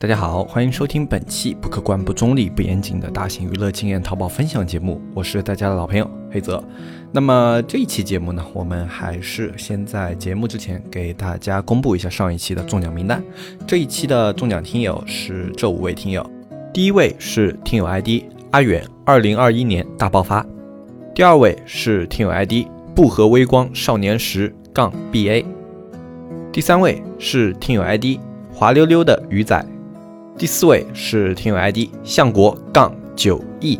大家好，欢迎收听本期不客观、不中立、不严谨的大型娱乐经验淘宝分享节目，我是大家的老朋友黑泽。那么这一期节目呢，我们还是先在节目之前给大家公布一下上一期的中奖名单。这一期的中奖听友是这五位听友，第一位是听友 ID 阿远，二零二一年大爆发；第二位是听友 ID 不和微光少年时杠 BA；第三位是听友 ID 滑溜溜的鱼仔。第四位是听友 ID 相国杠九亿，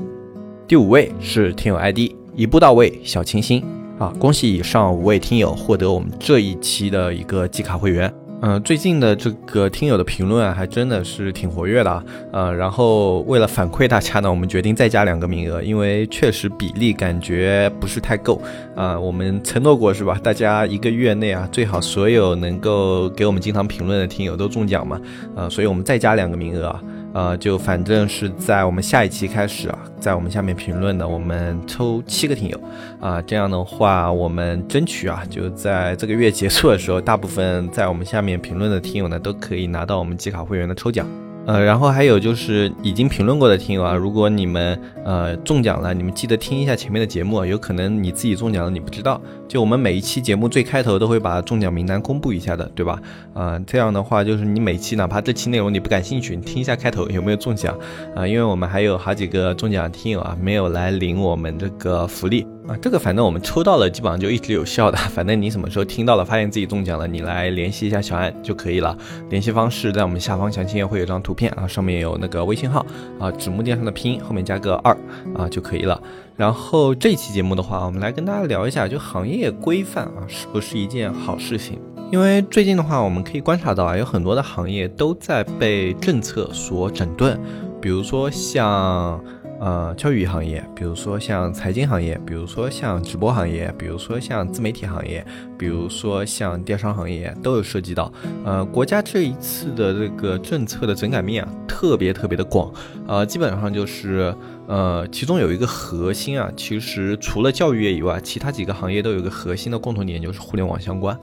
第五位是听友 ID 一步到位小清新啊！恭喜以上五位听友获得我们这一期的一个季卡会员。嗯，最近的这个听友的评论啊，还真的是挺活跃的。呃，然后为了反馈大家呢，我们决定再加两个名额，因为确实比例感觉不是太够。啊，我们承诺过是吧？大家一个月内啊，最好所有能够给我们经常评论的听友都中奖嘛。啊，所以我们再加两个名额啊。呃，就反正是在我们下一期开始啊，在我们下面评论的，我们抽七个听友，啊，这样的话，我们争取啊，就在这个月结束的时候，大部分在我们下面评论的听友呢，都可以拿到我们季卡会员的抽奖。呃，然后还有就是已经评论过的听友啊，如果你们呃中奖了，你们记得听一下前面的节目，有可能你自己中奖了你不知道，就我们每一期节目最开头都会把中奖名单公布一下的，对吧？啊，这样的话就是你每期哪怕这期内容你不感兴趣，你听一下开头有没有中奖啊？因为我们还有好几个中奖听友啊没有来领我们这个福利。啊，这个反正我们抽到了，基本上就一直有效的。反正你什么时候听到了，发现自己中奖了，你来联系一下小安就可以了。联系方式在我们下方详情页会有张图片啊，上面有那个微信号啊，纸木店上的拼音后面加个二啊就可以了。然后这期节目的话，我们来跟大家聊一下，就行业规范啊，是不是一件好事情？因为最近的话，我们可以观察到啊，有很多的行业都在被政策所整顿，比如说像。呃，教育行业，比如说像财经行业，比如说像直播行业，比如说像自媒体行业，比如说像电商行业，都有涉及到。呃，国家这一次的这个政策的整改面啊，特别特别的广，呃，基本上就是。呃，其中有一个核心啊，其实除了教育业以外，其他几个行业都有一个核心的共同点，就是互联网相关。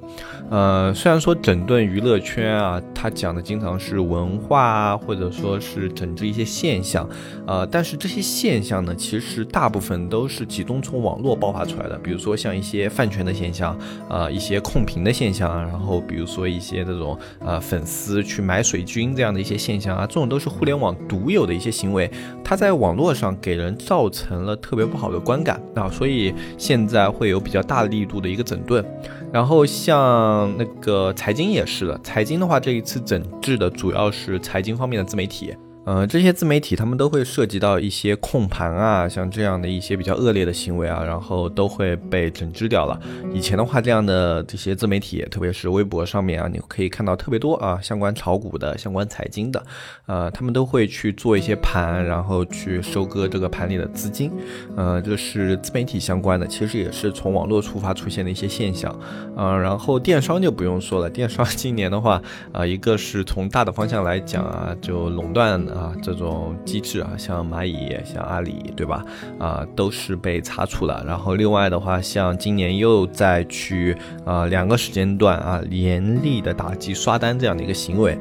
呃，虽然说整顿娱乐圈啊，它讲的经常是文化啊，或者说是整治一些现象，呃，但是这些现象呢，其实大部分都是集中从网络爆发出来的。比如说像一些饭圈的现象，呃，一些控评的现象啊，然后比如说一些这种呃粉丝去买水军这样的一些现象啊，这种都是互联网独有的一些行为，它在网络上。给人造成了特别不好的观感啊，所以现在会有比较大力度的一个整顿。然后像那个财经也是的，财经的话，这一次整治的主要是财经方面的自媒体。呃，这些自媒体他们都会涉及到一些控盘啊，像这样的一些比较恶劣的行为啊，然后都会被整治掉了。以前的话，这样的这些自媒体，特别是微博上面啊，你可以看到特别多啊，相关炒股的、相关财经的，呃，他们都会去做一些盘，然后去收割这个盘里的资金。呃，这是自媒体相关的，其实也是从网络出发出现的一些现象。呃，然后电商就不用说了，电商 今年的话，啊，一个是从大的方向来讲啊，就垄断了。啊，这种机制啊，像蚂蚁、像阿里，对吧？啊，都是被查处了。然后另外的话，像今年又再去啊两个时间段啊，严厉的打击刷单这样的一个行为。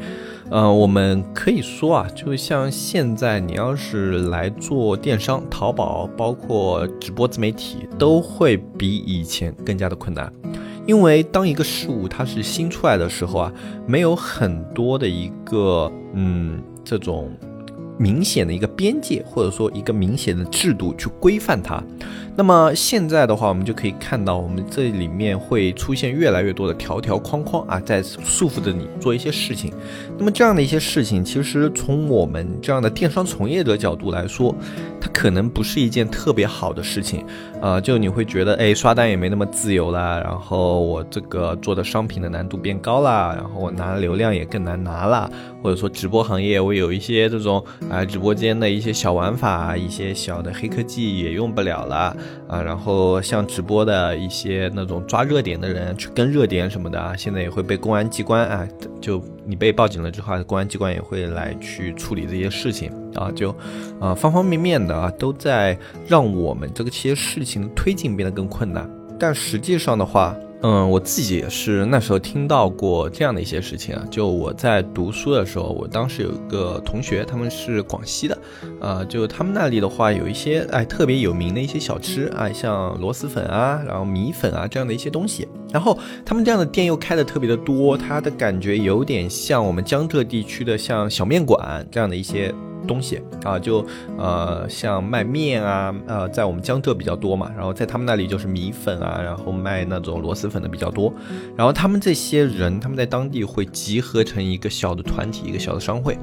呃，我们可以说啊，就像现在你要是来做电商、淘宝，包括直播自媒体，都会比以前更加的困难。因为当一个事物它是新出来的时候啊，没有很多的一个嗯。这种明显的一个边界，或者说一个明显的制度去规范它。那么现在的话，我们就可以看到，我们这里面会出现越来越多的条条框框啊，在束缚着你做一些事情。那么这样的一些事情，其实从我们这样的电商从业者角度来说，它可能不是一件特别好的事情。呃，就你会觉得，哎，刷单也没那么自由啦，然后我这个做的商品的难度变高啦，然后我拿流量也更难拿啦，或者说直播行业我有一些这种啊直播间的一些小玩法，一些小的黑科技也用不了了。啊，然后像直播的一些那种抓热点的人去跟热点什么的啊，现在也会被公安机关啊，就你被报警了之后，公安机关也会来去处理这些事情啊，就啊方方面面的啊都在让我们这个些事情的推进变得更困难。但实际上的话，嗯，我自己也是那时候听到过这样的一些事情啊。就我在读书的时候，我当时有一个同学，他们是广西的，呃，就他们那里的话，有一些哎特别有名的一些小吃啊，像螺蛳粉啊，然后米粉啊这样的一些东西。然后他们这样的店又开的特别的多，它的感觉有点像我们江浙地区的像小面馆这样的一些。东西啊，就呃像卖面啊，呃在我们江浙比较多嘛，然后在他们那里就是米粉啊，然后卖那种螺蛳粉的比较多，然后他们这些人他们在当地会集合成一个小的团体，一个小的商会，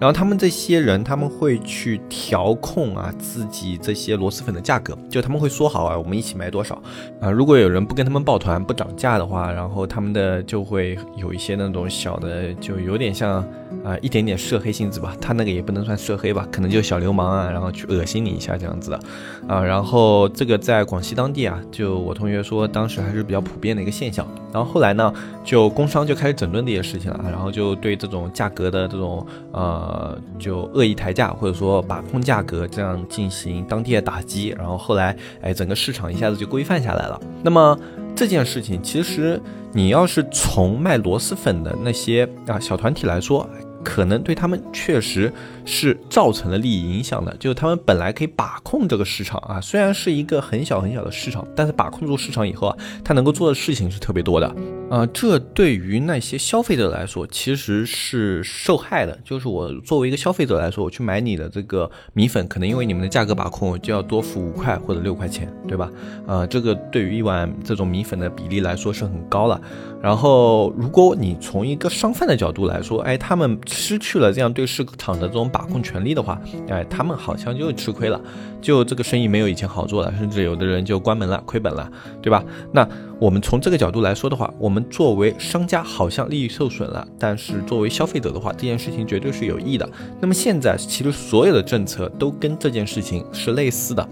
然后他们这些人他们会去调控啊自己这些螺蛳粉的价格，就他们会说好啊，我们一起卖多少啊，如果有人不跟他们抱团不涨价的话，然后他们的就会有一些那种小的，就有点像。啊，一点点涉黑性质吧，他那个也不能算涉黑吧，可能就小流氓啊，然后去恶心你一下这样子的，啊，然后这个在广西当地啊，就我同学说当时还是比较普遍的一个现象，然后后来呢，就工商就开始整顿这些事情了，然后就对这种价格的这种呃，就恶意抬价或者说把控价格这样进行当地的打击，然后后来哎，整个市场一下子就规范下来了。那么这件事情其实你要是从卖螺蛳粉的那些啊小团体来说，可能对他们确实是造成了利益影响的，就是他们本来可以把控这个市场啊，虽然是一个很小很小的市场，但是把控住市场以后啊，他能够做的事情是特别多的。啊，这对于那些消费者来说其实是受害的。就是我作为一个消费者来说，我去买你的这个米粉，可能因为你们的价格把控，我就要多付五块或者六块钱，对吧？啊，这个对于一碗这种米粉的比例来说是很高了。然后，如果你从一个商贩的角度来说，哎，他们失去了这样对市场的这种把控权利的话，哎，他们好像就吃亏了，就这个生意没有以前好做了，甚至有的人就关门了，亏本了，对吧？那。我们从这个角度来说的话，我们作为商家好像利益受损了，但是作为消费者的话，这件事情绝对是有益的。那么现在其实所有的政策都跟这件事情是类似的。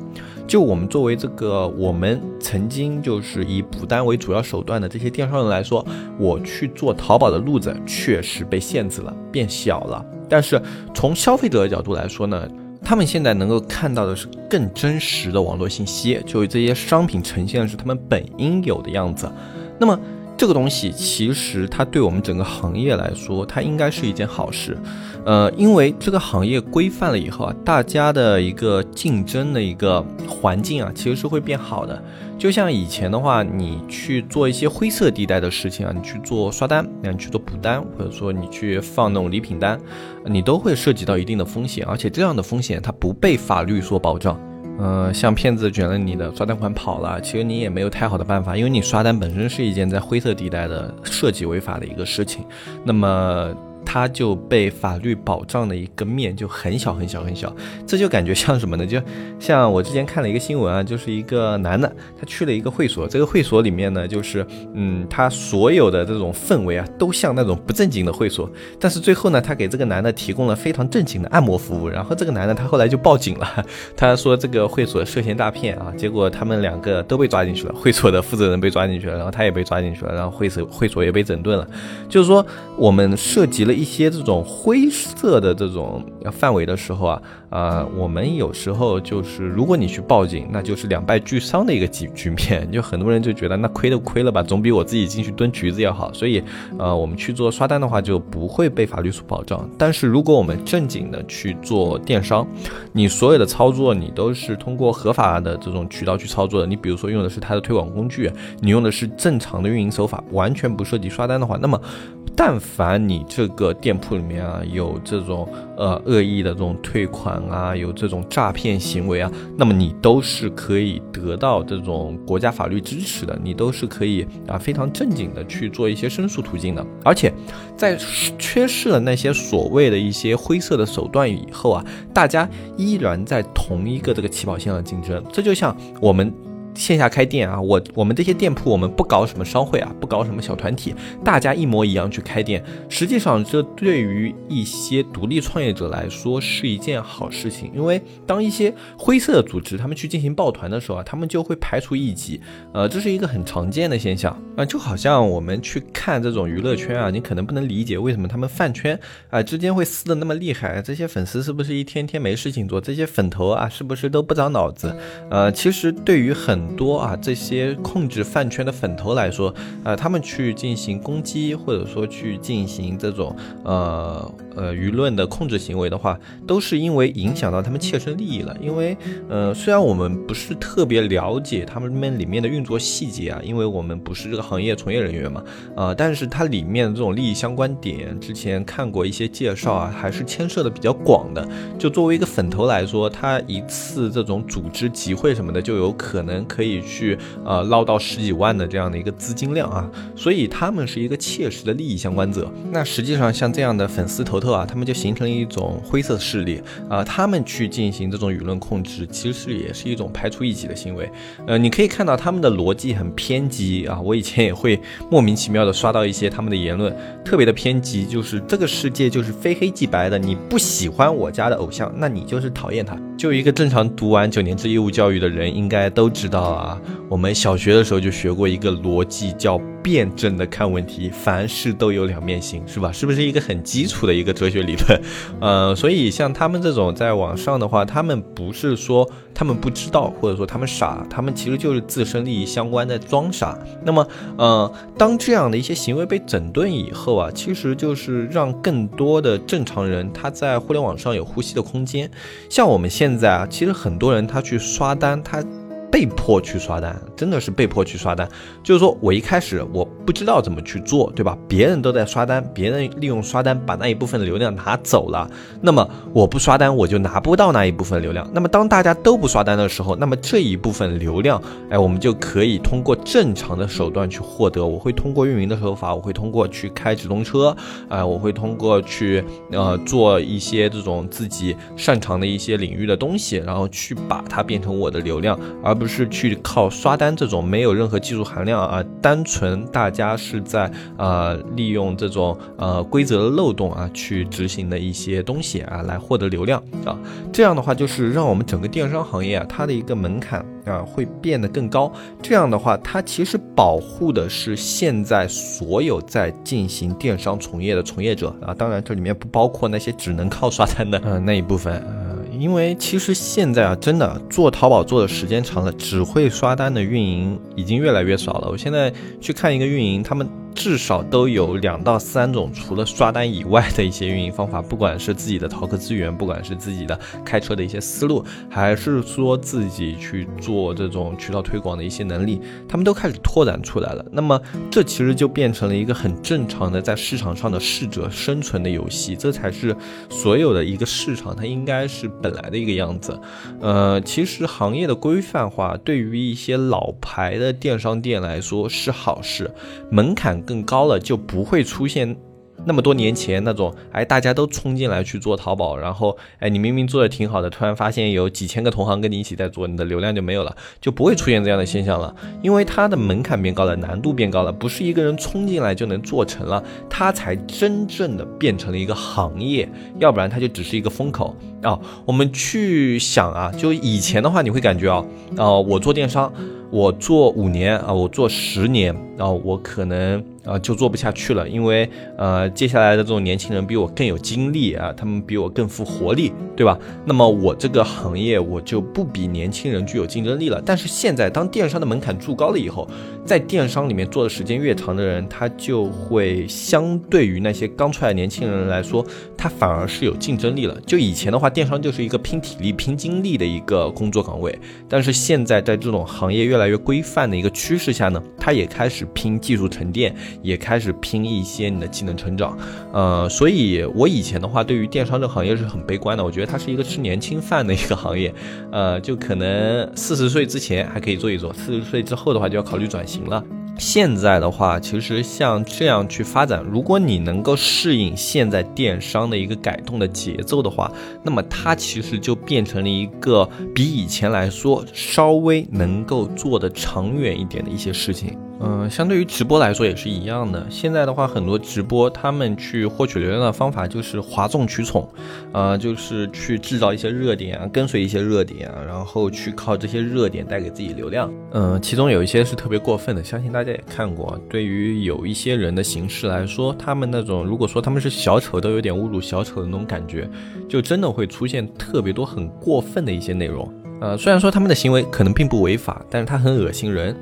就我们作为这个我们曾经就是以补单为主要手段的这些电商人来说，我去做淘宝的路子确实被限制了，变小了。但是从消费者的角度来说呢？他们现在能够看到的是更真实的网络信息，就这些商品呈现的是他们本应有的样子。那么这个东西其实它对我们整个行业来说，它应该是一件好事。呃，因为这个行业规范了以后啊，大家的一个竞争的一个环境啊，其实是会变好的。就像以前的话，你去做一些灰色地带的事情啊，你去做刷单，那你去做补单，或者说你去放那种礼品单，你都会涉及到一定的风险，而且这样的风险它不被法律所保障。呃，像骗子卷了你的刷单款跑了，其实你也没有太好的办法，因为你刷单本身是一件在灰色地带的涉及违法的一个事情，那么。他就被法律保障的一个面就很小很小很小，这就感觉像什么呢？就像我之前看了一个新闻啊，就是一个男的，他去了一个会所，这个会所里面呢，就是嗯，他所有的这种氛围啊，都像那种不正经的会所。但是最后呢，他给这个男的提供了非常正经的按摩服务，然后这个男的他后来就报警了，他说这个会所涉嫌诈骗啊，结果他们两个都被抓进去了，会所的负责人被抓进去了，然后他也被抓进去了，然后会所会所也被整顿了。就是说我们涉及了。一些这种灰色的这种范围的时候啊，啊，我们有时候就是，如果你去报警，那就是两败俱伤的一个局局面。就很多人就觉得，那亏都亏了吧，总比我自己进去蹲局子要好。所以，呃，我们去做刷单的话，就不会被法律所保障。但是，如果我们正经的去做电商，你所有的操作，你都是通过合法的这种渠道去操作的。你比如说用的是它的推广工具，你用的是正常的运营手法，完全不涉及刷单的话，那么。但凡你这个店铺里面啊有这种呃恶意的这种退款啊，有这种诈骗行为啊，那么你都是可以得到这种国家法律支持的，你都是可以啊非常正经的去做一些申诉途径的。而且在缺失了那些所谓的一些灰色的手段以后啊，大家依然在同一个这个起跑线上竞争。这就像我们。线下开店啊，我我们这些店铺，我们不搞什么商会啊，不搞什么小团体，大家一模一样去开店。实际上，这对于一些独立创业者来说是一件好事情，因为当一些灰色的组织他们去进行抱团的时候啊，他们就会排除异己，呃，这是一个很常见的现象啊，就好像我们去看这种娱乐圈啊，你可能不能理解为什么他们饭圈啊之间会撕的那么厉害，这些粉丝是不是一天天没事情做？这些粉头啊，是不是都不长脑子？呃，其实对于很很多啊这些控制饭圈的粉头来说，呃，他们去进行攻击，或者说去进行这种呃呃舆论的控制行为的话，都是因为影响到他们切身利益了。因为呃，虽然我们不是特别了解他们们里面的运作细节啊，因为我们不是这个行业从业人员嘛，啊，但是它里面的这种利益相关点，之前看过一些介绍啊，还是牵涉的比较广的。就作为一个粉头来说，他一次这种组织集会什么的，就有可能可以去呃捞到十几万的这样的一个资金量啊，所以他们是一个切实的利益相关者。那实际上像这样的粉丝头头啊，他们就形成了一种灰色势力啊，他们去进行这种舆论控制，其实也是一种排除异己的行为。呃，你可以看到他们的逻辑很偏激啊，我以前也会莫名其妙的刷到一些他们的言论，特别的偏激，就是这个世界就是非黑即白的，你不喜欢我家的偶像，那你就是讨厌他。就一个正常读完九年制义务教育的人，应该都知道啊。我们小学的时候就学过一个逻辑，叫辩证的看问题，凡事都有两面性，是吧？是不是一个很基础的一个哲学理论？呃，所以像他们这种在网上的话，他们不是说他们不知道，或者说他们傻，他们其实就是自身利益相关的装傻。那么，呃，当这样的一些行为被整顿以后啊，其实就是让更多的正常人他在互联网上有呼吸的空间。像我们现在啊，其实很多人他去刷单，他。被迫去刷单，真的是被迫去刷单。就是说我一开始我不知道怎么去做，对吧？别人都在刷单，别人利用刷单把那一部分流量拿走了。那么我不刷单，我就拿不到那一部分流量。那么当大家都不刷单的时候，那么这一部分流量，哎，我们就可以通过正常的手段去获得。我会通过运营的手法，我会通过去开直通车，啊，我会通过去呃做一些这种自己擅长的一些领域的东西，然后去把它变成我的流量，而。不是去靠刷单这种没有任何技术含量啊，单纯大家是在呃利用这种呃规则的漏洞啊去执行的一些东西啊来获得流量啊，这样的话就是让我们整个电商行业啊它的一个门槛啊会变得更高。这样的话，它其实保护的是现在所有在进行电商从业的从业者啊，当然这里面不包括那些只能靠刷单的呃那一部分。因为其实现在啊，真的做淘宝做的时间长了，只会刷单的运营已经越来越少了。我现在去看一个运营，他们。至少都有两到三种，除了刷单以外的一些运营方法，不管是自己的淘客资源，不管是自己的开车的一些思路，还是说自己去做这种渠道推广的一些能力，他们都开始拓展出来了。那么这其实就变成了一个很正常的在市场上的适者生存的游戏，这才是所有的一个市场它应该是本来的一个样子。呃，其实行业的规范化对于一些老牌的电商店来说是好事，门槛。更高了，就不会出现那么多年前那种，哎，大家都冲进来去做淘宝，然后，哎，你明明做的挺好的，突然发现有几千个同行跟你一起在做，你的流量就没有了，就不会出现这样的现象了，因为它的门槛变高了，难度变高了，不是一个人冲进来就能做成了，它才真正的变成了一个行业，要不然它就只是一个风口啊。我们去想啊，就以前的话，你会感觉啊，啊，我做电商。我做五年啊，我做十年啊，我可能啊就做不下去了，因为呃接下来的这种年轻人比我更有精力啊，他们比我更富活力，对吧？那么我这个行业我就不比年轻人具有竞争力了。但是现在当电商的门槛筑高了以后，在电商里面做的时间越长的人，他就会相对于那些刚出来的年轻人来说，他反而是有竞争力了。就以前的话，电商就是一个拼体力、拼精力的一个工作岗位，但是现在在这种行业越来越规范的一个趋势下呢，它也开始拼技术沉淀，也开始拼一些你的技能成长。呃，所以我以前的话，对于电商这个行业是很悲观的，我觉得它是一个吃年轻饭的一个行业。呃，就可能四十岁之前还可以做一做，四十岁之后的话就要考虑转型了。现在的话，其实像这样去发展，如果你能够适应现在电商的一个改动的节奏的话，那么它其实就变成了一个比以前来说稍微能够做得长远一点的一些事情。嗯，相对于直播来说也是一样的。现在的话，很多直播他们去获取流量的方法就是哗众取宠，呃，就是去制造一些热点啊，跟随一些热点啊，然后去靠这些热点带给自己流量。嗯，其中有一些是特别过分的，相信大家也看过。对于有一些人的形式来说，他们那种如果说他们是小丑，都有点侮辱小丑的那种感觉，就真的会出现特别多很过分的一些内容。呃，虽然说他们的行为可能并不违法，但是他很恶心人。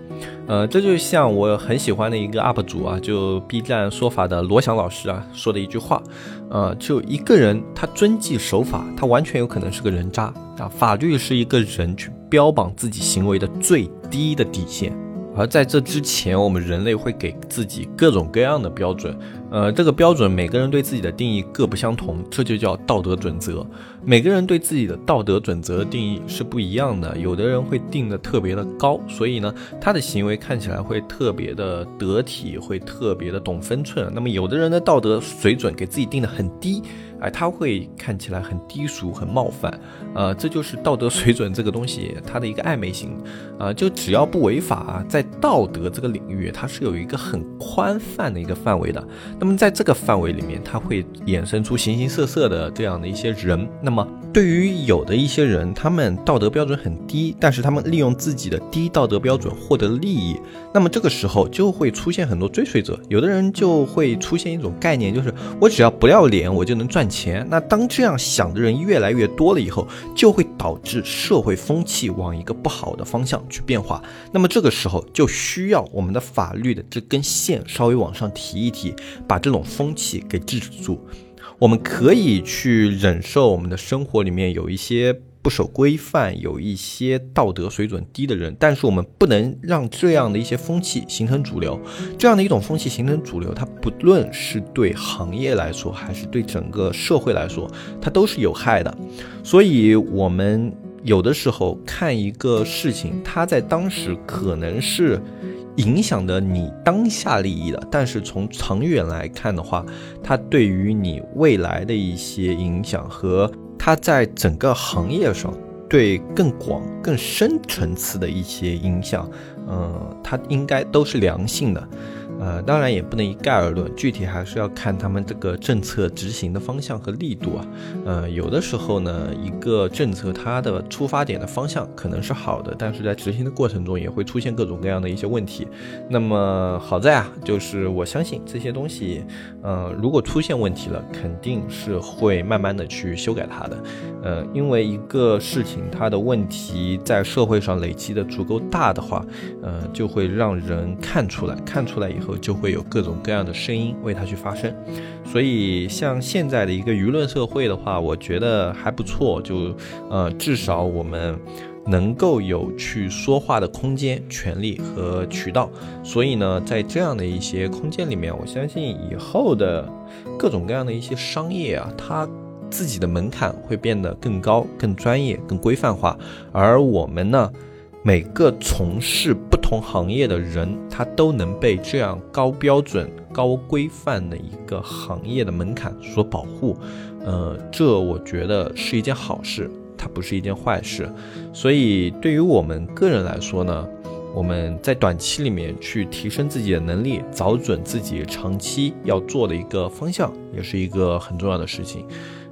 呃，这就像我很喜欢的一个 UP 主啊，就 B 站说法的罗翔老师啊说的一句话，呃，就一个人他遵纪守法，他完全有可能是个人渣啊。法律是一个人去标榜自己行为的最低的底线。而在这之前，我们人类会给自己各种各样的标准，呃，这个标准每个人对自己的定义各不相同，这就叫道德准则。每个人对自己的道德准则的定义是不一样的，有的人会定的特别的高，所以呢，他的行为看起来会特别的得体，会特别的懂分寸。那么，有的人的道德水准给自己定的很低。哎，他会看起来很低俗、很冒犯，呃，这就是道德水准这个东西它的一个暧昧性，啊，就只要不违法，在道德这个领域，它是有一个很宽泛的一个范围的。那么在这个范围里面，它会衍生出形形色色的这样的一些人。那么对于有的一些人，他们道德标准很低，但是他们利用自己的低道德标准获得利益，那么这个时候就会出现很多追随者。有的人就会出现一种概念，就是我只要不要脸，我就能赚。钱，那当这样想的人越来越多了以后，就会导致社会风气往一个不好的方向去变化。那么这个时候就需要我们的法律的这根线稍微往上提一提，把这种风气给制止住。我们可以去忍受我们的生活里面有一些。不守规范，有一些道德水准低的人，但是我们不能让这样的一些风气形成主流。这样的一种风气形成主流，它不论是对行业来说，还是对整个社会来说，它都是有害的。所以，我们有的时候看一个事情，它在当时可能是影响的你当下利益的，但是从长远来看的话，它对于你未来的一些影响和。它在整个行业上对更广、更深层次的一些影响，嗯，它应该都是良性的。呃，当然也不能一概而论，具体还是要看他们这个政策执行的方向和力度啊。呃，有的时候呢，一个政策它的出发点的方向可能是好的，但是在执行的过程中也会出现各种各样的一些问题。那么好在啊，就是我相信这些东西，呃，如果出现问题了，肯定是会慢慢的去修改它的。呃，因为一个事情它的问题在社会上累积的足够大的话，呃，就会让人看出来，看出来以后。就会有各种各样的声音为它去发声，所以像现在的一个舆论社会的话，我觉得还不错。就呃，至少我们能够有去说话的空间、权利和渠道。所以呢，在这样的一些空间里面，我相信以后的各种各样的一些商业啊，它自己的门槛会变得更高、更专业、更规范化，而我们呢？每个从事不同行业的人，他都能被这样高标准、高规范的一个行业的门槛所保护。呃，这我觉得是一件好事，它不是一件坏事。所以，对于我们个人来说呢，我们在短期里面去提升自己的能力，找准自己长期要做的一个方向，也是一个很重要的事情。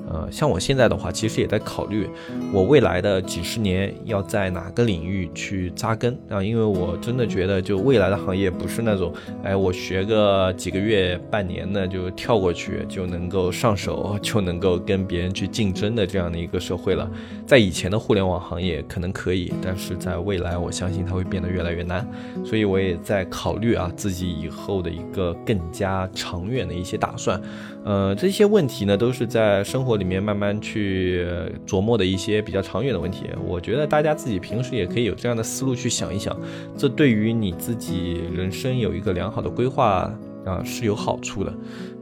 呃，像我现在的话，其实也在考虑我未来的几十年要在哪个领域去扎根啊，因为我真的觉得，就未来的行业不是那种，哎，我学个几个月、半年的就跳过去就能够上手，就能够跟别人去竞争的这样的一个社会了。在以前的互联网行业可能可以，但是在未来，我相信它会变得越来越难。所以我也在考虑啊，自己以后的一个更加长远的一些打算。呃，这些问题呢，都是在生活里面慢慢去琢磨的一些比较长远的问题。我觉得大家自己平时也可以有这样的思路去想一想，这对于你自己人生有一个良好的规划啊是有好处的。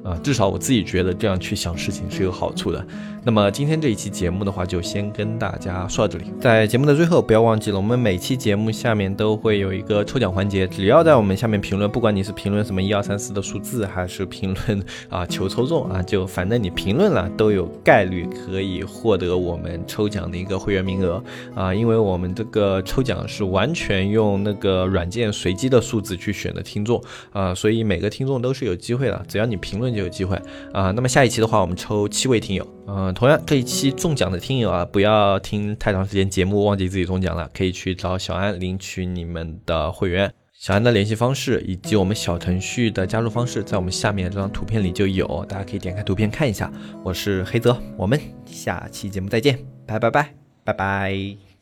啊，至少我自己觉得这样去想事情是有好处的。那么今天这一期节目的话，就先跟大家说到这里。在节目的最后，不要忘记了，我们每期节目下面都会有一个抽奖环节，只要在我们下面评论，不管你是评论什么一二三四的数字，还是评论啊求抽中啊，就反正你评论了，都有概率可以获得我们抽奖的一个会员名额啊。因为我们这个抽奖是完全用那个软件随机的数字去选的听众啊，所以每个听众都是有机会的，只要你评论。就有机会啊！那么下一期的话，我们抽七位听友。嗯，同样这一期中奖的听友啊，不要听太长时间节目忘记自己中奖了，可以去找小安领取你们的会员。小安的联系方式以及我们小程序的加入方式，在我们下面这张图片里就有，大家可以点开图片看一下。我是黑泽，我们下期节目再见，拜拜拜拜拜。